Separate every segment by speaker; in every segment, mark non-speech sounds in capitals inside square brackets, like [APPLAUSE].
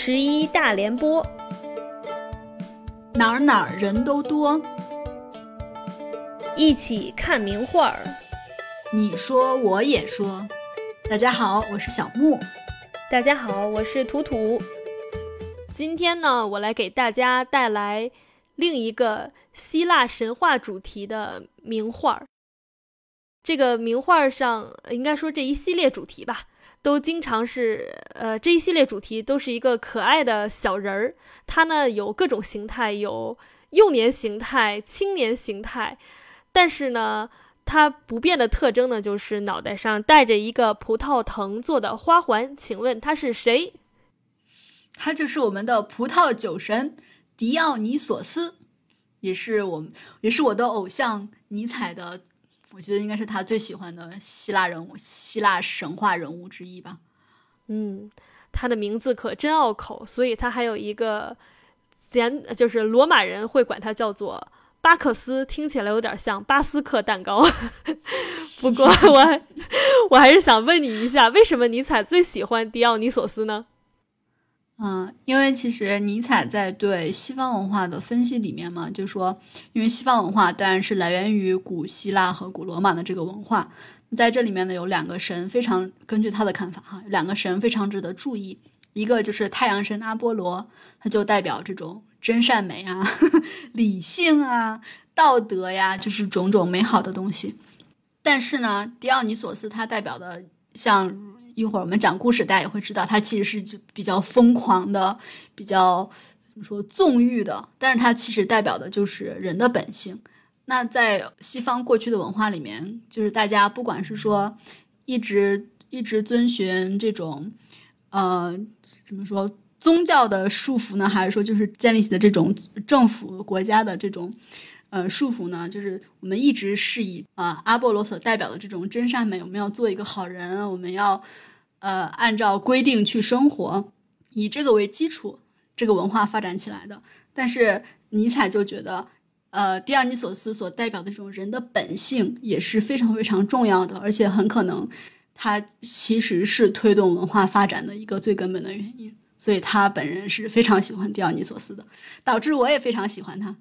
Speaker 1: 十一大联播，
Speaker 2: 哪儿哪儿人都多，
Speaker 1: 一起看名画儿。
Speaker 2: 你说我也说。大家好，我是小木。
Speaker 1: 大家好，我是图图。今天呢，我来给大家带来另一个希腊神话主题的名画儿。这个名画上，应该说这一系列主题吧。都经常是，呃，这一系列主题都是一个可爱的小人儿，他呢有各种形态，有幼年形态、青年形态，但是呢，它不变的特征呢就是脑袋上戴着一个葡萄藤做的花环。请问他是谁？
Speaker 2: 他就是我们的葡萄酒神狄奥尼索斯，也是我，也是我的偶像尼采的。我觉得应该是他最喜欢的希腊人物、希腊神话人物之一吧。
Speaker 1: 嗯，他的名字可真拗口，所以他还有一个简，就是罗马人会管他叫做巴克斯，听起来有点像巴斯克蛋糕。[LAUGHS] 不过我还 [LAUGHS] 我还是想问你一下，为什么尼采最喜欢狄奥尼索斯呢？
Speaker 2: 嗯，因为其实尼采在对西方文化的分析里面嘛，就说，因为西方文化当然是来源于古希腊和古罗马的这个文化，在这里面呢有两个神非常根据他的看法哈，两个神非常值得注意，一个就是太阳神阿波罗，他就代表这种真善美啊、[LAUGHS] 理性啊、道德呀，就是种种美好的东西，但是呢，狄奥尼索斯他代表的像。一会儿我们讲故事，大家也会知道，他其实是比较疯狂的，比较怎么说纵欲的。但是它其实代表的就是人的本性。那在西方过去的文化里面，就是大家不管是说一直一直遵循这种呃怎么说宗教的束缚呢，还是说就是建立起的这种政府国家的这种呃束缚呢？就是我们一直是以啊阿波罗所代表的这种真善美，我们要做一个好人，我们要。呃，按照规定去生活，以这个为基础，这个文化发展起来的。但是尼采就觉得，呃，狄奥尼索斯所代表的这种人的本性也是非常非常重要的，而且很可能他其实是推动文化发展的一个最根本的原因。所以他本人是非常喜欢狄奥尼索斯的，导致我也非常喜欢他。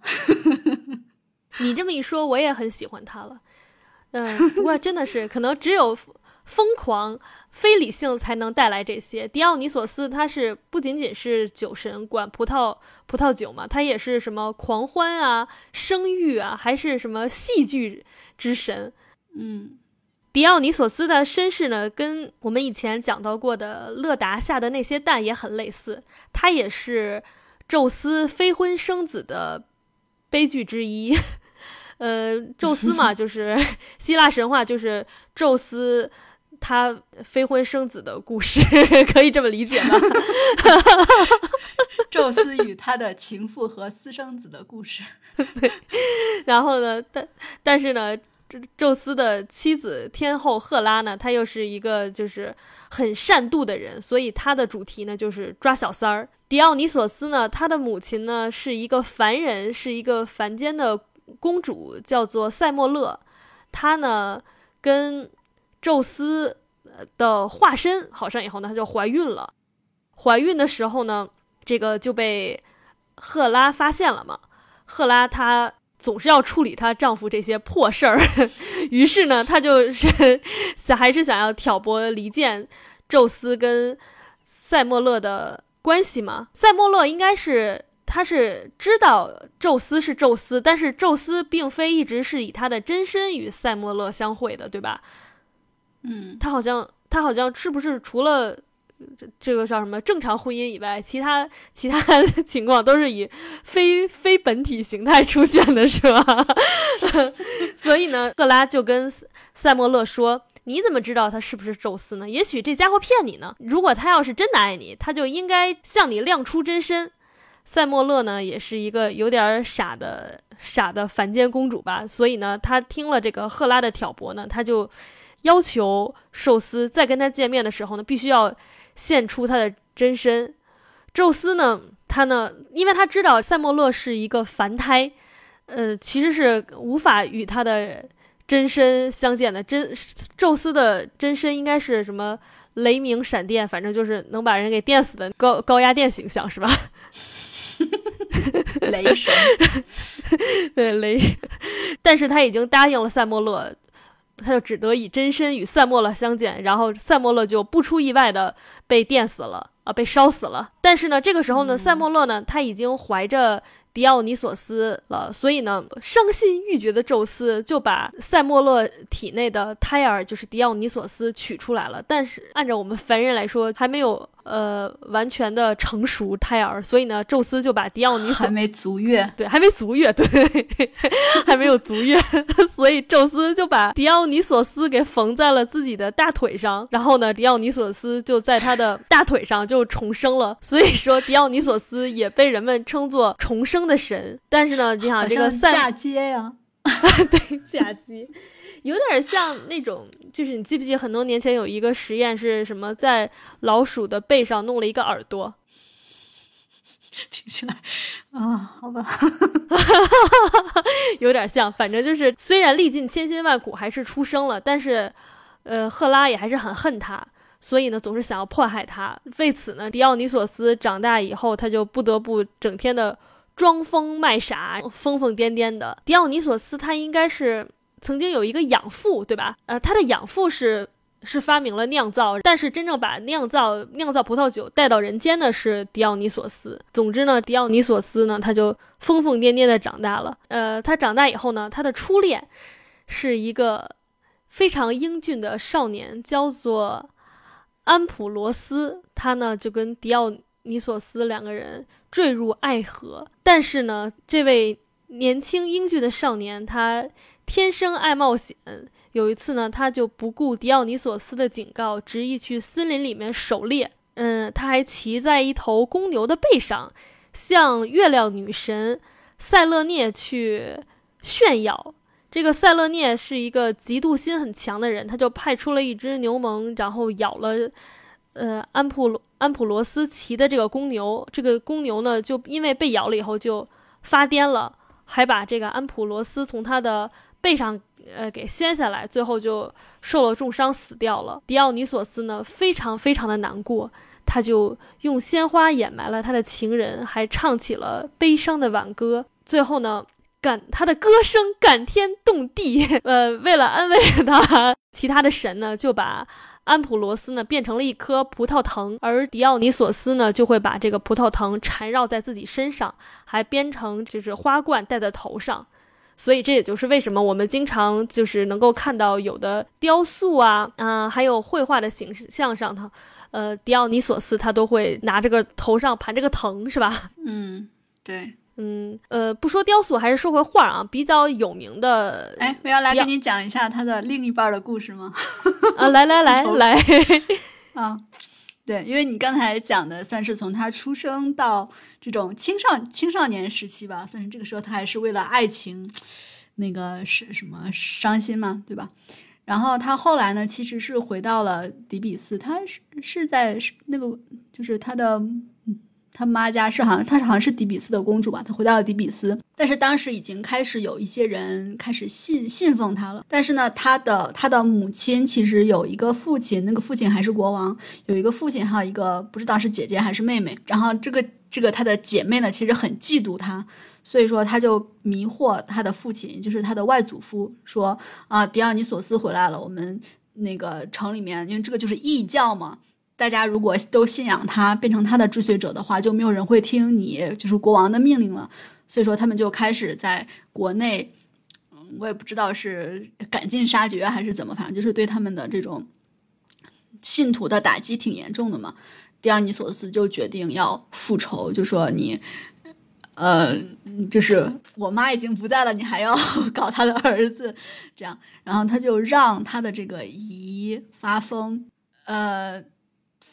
Speaker 2: [LAUGHS]
Speaker 1: 你这么一说，我也很喜欢他了。嗯，不过真的是可能只有。疯狂、非理性才能带来这些。狄奥尼索斯他是不仅仅是酒神，管葡萄葡萄酒嘛，他也是什么狂欢啊、生育啊，还是什么戏剧之神。
Speaker 2: 嗯，
Speaker 1: 狄奥尼索斯的身世呢，跟我们以前讲到过的勒达下的那些蛋也很类似。他也是宙斯非婚生子的悲剧之一。[LAUGHS] 呃，宙斯嘛，就是 [LAUGHS] 希腊神话，就是宙斯。他非婚生子的故事，[LAUGHS] 可以这么理解吗？[LAUGHS]
Speaker 2: 宙斯与他的情妇和私生子的故事。[LAUGHS]
Speaker 1: 对，然后呢，但但是呢，宙斯的妻子天后赫拉呢，她又是一个就是很善妒的人，所以她的主题呢就是抓小三儿。狄奥尼索斯呢，他的母亲呢是一个凡人，是一个凡间的公主，叫做塞莫勒。她呢跟宙斯的化身好上以后呢，她就怀孕了。怀孕的时候呢，这个就被赫拉发现了嘛。赫拉她总是要处理她丈夫这些破事儿，[LAUGHS] 于是呢，她就是想还是想要挑拨离间宙斯跟塞莫勒的关系嘛。塞莫勒应该是他是知道宙斯是宙斯，但是宙斯并非一直是以他的真身与塞莫勒相会的，对吧？
Speaker 2: 嗯，
Speaker 1: 他好像，他好像是不是除了这个叫什么正常婚姻以外，其他其他 [LAUGHS] 情况都是以非非本体形态出现的，是吧？[LAUGHS] 所以呢，赫拉就跟塞莫勒说：“你怎么知道他是不是宙斯呢？也许这家伙骗你呢。如果他要是真的爱你，他就应该向你亮出真身。”塞莫勒呢，也是一个有点傻的傻的凡间公主吧，所以呢，他听了这个赫拉的挑拨呢，他就。要求寿司在跟他见面的时候呢，必须要现出他的真身。宙斯呢，他呢，因为他知道塞莫勒是一个凡胎，呃，其实是无法与他的真身相见的。真宙斯的真身应该是什么雷鸣闪电，反正就是能把人给电死的高高压电形象，是吧？[LAUGHS]
Speaker 2: 雷神，[LAUGHS]
Speaker 1: 对雷，但是他已经答应了赛莫勒，他就只得以真身与赛莫勒相见，然后赛莫勒就不出意外的被电死了啊，被烧死了。但是呢，这个时候呢，赛莫勒呢，他已经怀着。迪奥尼索斯了，所以呢，伤心欲绝的宙斯就把塞莫勒体内的胎儿，就是迪奥尼索斯取出来了。但是按照我们凡人来说，还没有呃完全的成熟胎儿，所以呢，宙斯就把迪奥尼索
Speaker 2: 还没足月，
Speaker 1: 对，还没足月，对，[LAUGHS] 还没有足月，[LAUGHS] 所以宙斯就把迪奥尼索斯给缝在了自己的大腿上，然后呢，迪奥尼索斯就在他的大腿上就重生了。所以说，迪奥尼索斯也被人们称作重生。的神，但是呢，你想这个
Speaker 2: 嫁接呀，[LAUGHS]
Speaker 1: 对，嫁接，有点像那种，就是你记不记？很多年前有一个实验是什么，在老鼠的背上弄了一个耳朵，[LAUGHS]
Speaker 2: 听起来啊，好吧，
Speaker 1: 有点像，反正就是虽然历尽千辛万苦还是出生了，但是，呃，赫拉也还是很恨他，所以呢，总是想要迫害他。为此呢，迪奥尼索斯长大以后，他就不得不整天的。装疯卖傻，疯疯癫癫的迪奥尼索斯，他应该是曾经有一个养父，对吧？呃，他的养父是是发明了酿造，但是真正把酿造酿造葡萄酒带到人间的是迪奥尼索斯。总之呢，迪奥尼索斯呢，他就疯疯癫癫的长大了。呃，他长大以后呢，他的初恋是一个非常英俊的少年，叫做安普罗斯。他呢就跟迪奥尼索斯两个人。坠入爱河，但是呢，这位年轻英俊的少年他天生爱冒险。有一次呢，他就不顾迪奥尼索斯的警告，执意去森林里面狩猎。嗯，他还骑在一头公牛的背上，向月亮女神塞勒涅去炫耀。这个塞勒涅是一个嫉妒心很强的人，他就派出了一只牛虻，然后咬了。呃，安普罗安普罗斯骑的这个公牛，这个公牛呢，就因为被咬了以后就发癫了，还把这个安普罗斯从他的背上呃给掀下来，最后就受了重伤死掉了。迪奥尼索斯呢，非常非常的难过，他就用鲜花掩埋了他的情人，还唱起了悲伤的挽歌。最后呢，感他的歌声感天动地。[LAUGHS] 呃，为了安慰他，其他的神呢就把。安普罗斯呢变成了一颗葡萄藤，而迪奥尼索斯呢就会把这个葡萄藤缠绕在自己身上，还编成就是花冠戴在头上。所以这也就是为什么我们经常就是能够看到有的雕塑啊啊，还有绘画的形象上头，呃，迪奥尼索斯他都会拿这个头上盘这个藤，是吧？
Speaker 2: 嗯，对。
Speaker 1: 嗯呃，不说雕塑，还是说回画啊，比较有名的。
Speaker 2: 哎，我要来给你讲一下他的另一半的故事吗？[LAUGHS]
Speaker 1: 啊，来来来来，[LAUGHS] [LAUGHS]
Speaker 2: 啊，对，因为你刚才讲的算是从他出生到这种青少青少年时期吧，算是这个时候他还是为了爱情，那个是什么伤心嘛，对吧？然后他后来呢，其实是回到了迪比斯，他是是在那个就是他的。他妈家是好像，她好像是底比斯的公主吧？她回到了底比斯，但是当时已经开始有一些人开始信信奉她了。但是呢，她的她的母亲其实有一个父亲，那个父亲还是国王，有一个父亲，还有一个不知道是姐姐还是妹妹。然后这个这个她的姐妹呢，其实很嫉妒她，所以说她就迷惑她的父亲，就是她的外祖父，说啊，迪奥尼索斯回来了，我们那个城里面，因为这个就是异教嘛。大家如果都信仰他，变成他的追随者的话，就没有人会听你就是国王的命令了。所以说，他们就开始在国内，嗯，我也不知道是赶尽杀绝还是怎么，反正就是对他们的这种信徒的打击挺严重的嘛。迪奥尼索斯就决定要复仇，就说你，呃，就是我妈已经不在了，你还要 [LAUGHS] 搞他的儿子，这样，然后他就让他的这个姨发疯，呃。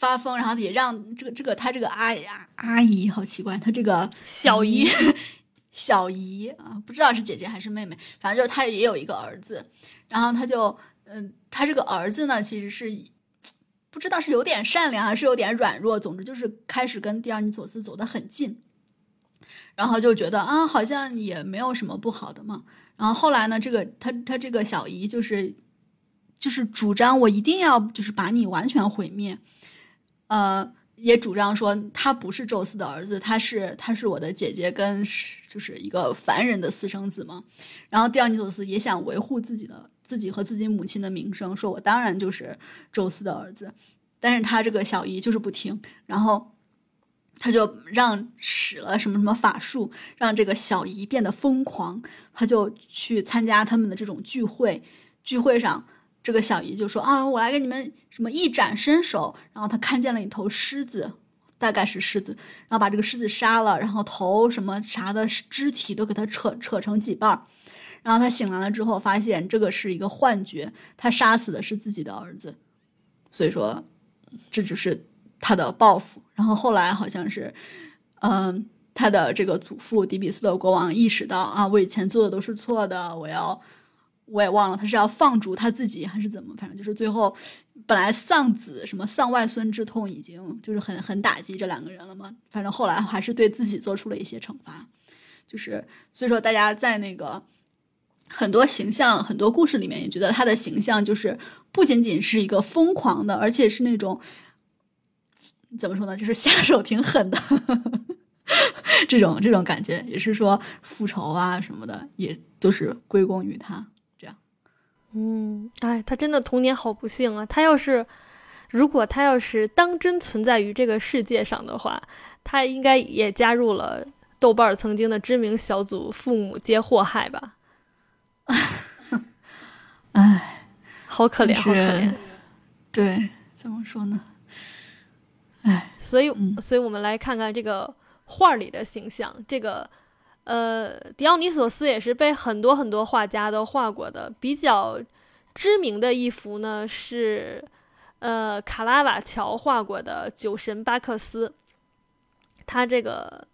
Speaker 2: 发疯，然后也让这个这个他这个阿阿姨好奇怪，他这个
Speaker 1: 小姨 [LAUGHS]
Speaker 2: 小姨啊，不知道是姐姐还是妹妹，反正就是他也有一个儿子，然后他就嗯，他这个儿子呢，其实是不知道是有点善良还是有点软弱，总之就是开始跟蒂尔尼索斯走得很近，然后就觉得啊，好像也没有什么不好的嘛。然后后来呢，这个他他这个小姨就是就是主张我一定要就是把你完全毁灭，呃，也主张说他不是宙斯的儿子，他是他是我的姐姐跟就是一个凡人的私生子嘛。然后狄奥尼索斯也想维护自己的自己和自己母亲的名声，说我当然就是宙斯的儿子，但是他这个小姨就是不听，然后。他就让使了什么什么法术，让这个小姨变得疯狂。他就去参加他们的这种聚会，聚会上，这个小姨就说：“啊，我来给你们什么一展身手。”然后他看见了一头狮子，大概是狮子，然后把这个狮子杀了，然后头什么啥的肢体都给他扯扯成几瓣儿。然后他醒来了之后，发现这个是一个幻觉，他杀死的是自己的儿子。所以说，这就是。他的报复，然后后来好像是，嗯，他的这个祖父迪比斯的国王意识到啊，我以前做的都是错的，我要，我也忘了他是要放逐他自己还是怎么，反正就是最后，本来丧子什么丧外孙之痛已经就是很很打击这两个人了嘛，反正后来还是对自己做出了一些惩罚，就是所以说大家在那个很多形象很多故事里面也觉得他的形象就是不仅仅是一个疯狂的，而且是那种。怎么说呢？就是下手挺狠的，[LAUGHS] 这种这种感觉也是说复仇啊什么的，也都是归功于他。
Speaker 1: 嗯，哎，他真的童年好不幸啊！他要是如果他要是当真存在于这个世界上的话，他应该也加入了豆瓣曾经的知名小组“父母皆祸害”吧？[LAUGHS]
Speaker 2: 哎，
Speaker 1: 好可怜，好可怜。
Speaker 2: 对，怎么说呢？哎，
Speaker 1: 所以，所以我们来看看这个画里的形象。这个，呃，狄奥尼索斯也是被很多很多画家都画过的。比较知名的一幅呢是，呃，卡拉瓦乔画过的酒神巴克斯。他这个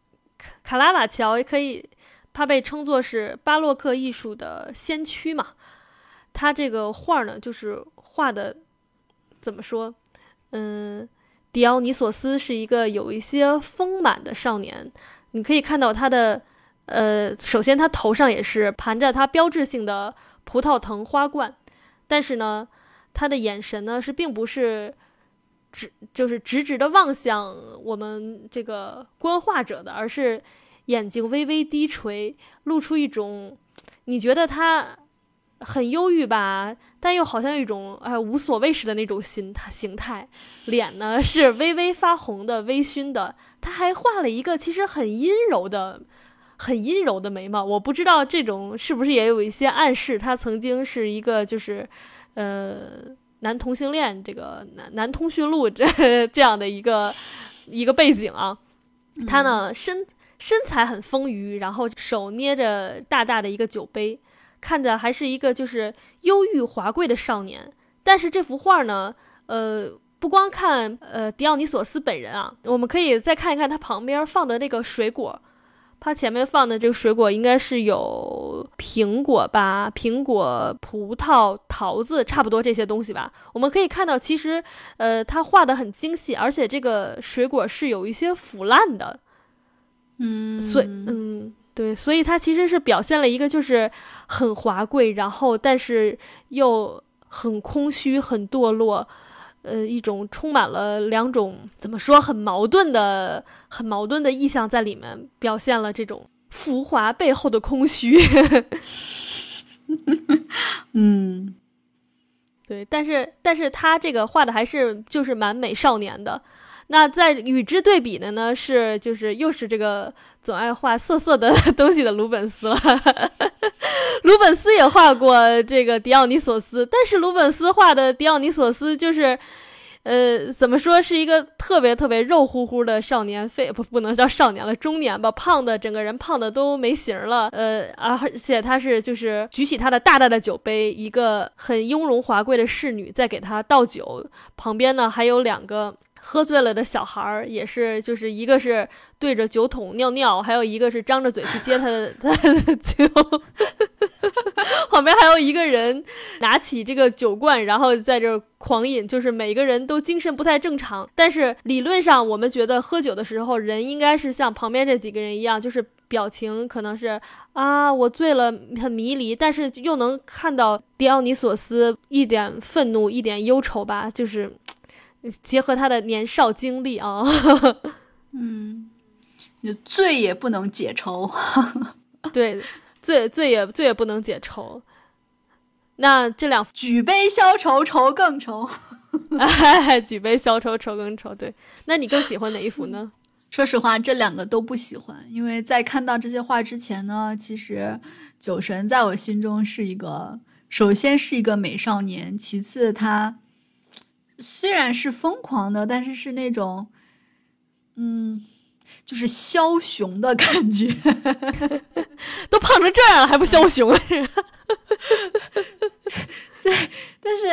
Speaker 1: 卡拉瓦乔也可以，他被称作是巴洛克艺术的先驱嘛。他这个画呢，就是画的怎么说？嗯。狄奥尼索斯是一个有一些丰满的少年，你可以看到他的，呃，首先他头上也是盘着他标志性的葡萄藤花冠，但是呢，他的眼神呢是并不是直，就是直直的望向我们这个观画者的，而是眼睛微微低垂，露出一种你觉得他很忧郁吧。但又好像一种哎无所谓似的那种心态形态，脸呢是微微发红的、微醺的。他还画了一个其实很阴柔的、很阴柔的眉毛。我不知道这种是不是也有一些暗示，他曾经是一个就是呃男同性恋，这个男男通讯录这这样的一个一个背景啊。他呢身身材很丰腴，然后手捏着大大的一个酒杯。看着还是一个就是忧郁华贵的少年，但是这幅画呢，呃，不光看呃迪奥尼索斯本人啊，我们可以再看一看他旁边放的那个水果，他前面放的这个水果应该是有苹果吧，苹果、葡萄、桃子，差不多这些东西吧。我们可以看到，其实呃它画的很精细，而且这个水果是有一些腐烂的，
Speaker 2: 嗯，
Speaker 1: 所以嗯。对，所以它其实是表现了一个就是很华贵，然后但是又很空虚、很堕落，呃，一种充满了两种怎么说很矛盾的、很矛盾的意象在里面，表现了这种浮华背后的空虚。[LAUGHS]
Speaker 2: 嗯，
Speaker 1: 对，但是但是他这个画的还是就是蛮美少年的。那在与之对比的呢，是就是又是这个总爱画色色的 [LAUGHS] 东西的鲁本斯了。鲁本斯也画过这个狄奥尼索斯，但是鲁本斯画的狄奥尼索斯就是，呃，怎么说是一个特别特别肉乎乎的少年，非不不能叫少年了，中年吧，胖的整个人胖的都没形了。呃，而且他是就是举起他的大大的酒杯，一个很雍容华贵的侍女在给他倒酒，旁边呢还有两个。喝醉了的小孩儿也是，就是一个是对着酒桶尿尿，还有一个是张着嘴去接他的 [LAUGHS] 他的酒。[LAUGHS] 旁边还有一个人拿起这个酒罐，然后在这狂饮。就是每个人都精神不太正常，但是理论上我们觉得喝酒的时候人应该是像旁边这几个人一样，就是表情可能是啊，我醉了，很迷离，但是又能看到迪奥尼索斯一点愤怒，一点忧愁吧，就是结合他的年少经历啊，[LAUGHS]
Speaker 2: 嗯，醉也不能解愁，[LAUGHS]
Speaker 1: 对，醉醉也醉也不能解愁。那这两
Speaker 2: 举杯消愁愁更愁，[LAUGHS]
Speaker 1: 举杯消愁愁更愁。对，那你更喜欢哪一幅呢？[LAUGHS]
Speaker 2: 说实话，这两个都不喜欢，因为在看到这些画之前呢，其实酒神在我心中是一个，首先是一个美少年，其次他虽然是疯狂的，但是是那种，嗯，就是枭雄的感觉，
Speaker 1: 都胖成这样了还不枭雄？[LAUGHS]
Speaker 2: 对，但是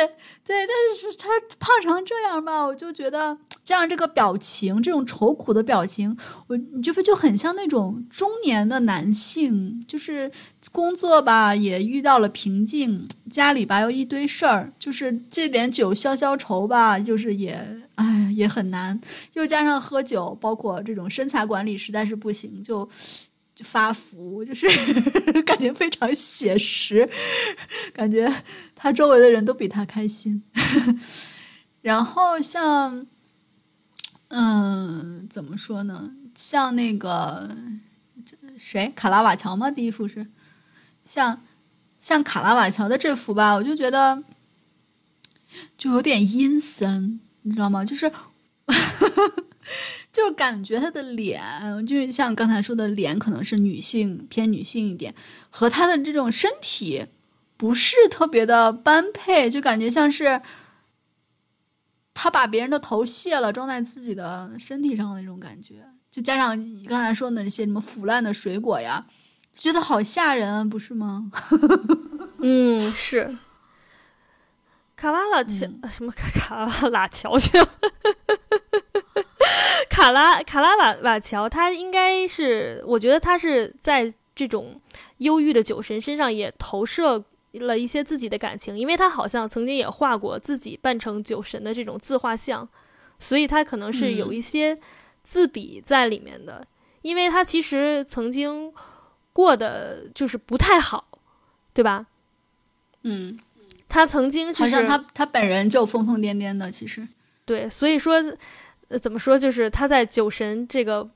Speaker 2: 对，但是是他胖成这样吧，我就觉得加上这个表情，这种愁苦的表情，我你这不就很像那种中年的男性，就是工作吧也遇到了瓶颈，家里吧又一堆事儿，就是这点酒消消愁吧，就是也哎也很难，又加上喝酒，包括这种身材管理实在是不行，就。发福，就是 [LAUGHS] 感觉非常写实，感觉他周围的人都比他开心。[LAUGHS] 然后像，嗯，怎么说呢？像那个谁，卡拉瓦乔吗？第一幅是像像卡拉瓦乔的这幅吧，我就觉得就有点阴森，你知道吗？就是。[LAUGHS] 就是感觉他的脸，就是像刚才说的脸，可能是女性偏女性一点，和他的这种身体不是特别的般配，就感觉像是他把别人的头卸了，装在自己的身体上的那种感觉。就加上你刚才说的那些什么腐烂的水果呀，觉得好吓人，不是吗？[LAUGHS]
Speaker 1: 嗯，是。卡拉拉乔什么卡拉乔乔。[LAUGHS] 卡拉卡拉瓦瓦乔，他应该是，我觉得他是在这种忧郁的酒神身上也投射了一些自己的感情，因为他好像曾经也画过自己扮成酒神的这种自画像，所以他可能是有一些自比在里面的，因为他其实曾经过的就是不太好，对吧？
Speaker 2: 嗯，
Speaker 1: 他曾经好
Speaker 2: 像他他本人就疯疯癫癫的，其实
Speaker 1: 对，所以说。呃，怎么说？就是他在酒神这个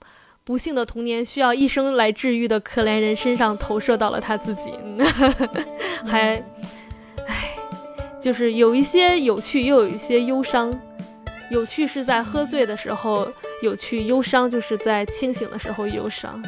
Speaker 1: 不幸的童年需要一生来治愈的可怜人身上投射到了他自己，[LAUGHS] 还，唉，就是有一些有趣，又有一些忧伤。有趣是在喝醉的时候有趣，忧伤就是在清醒的时候忧伤。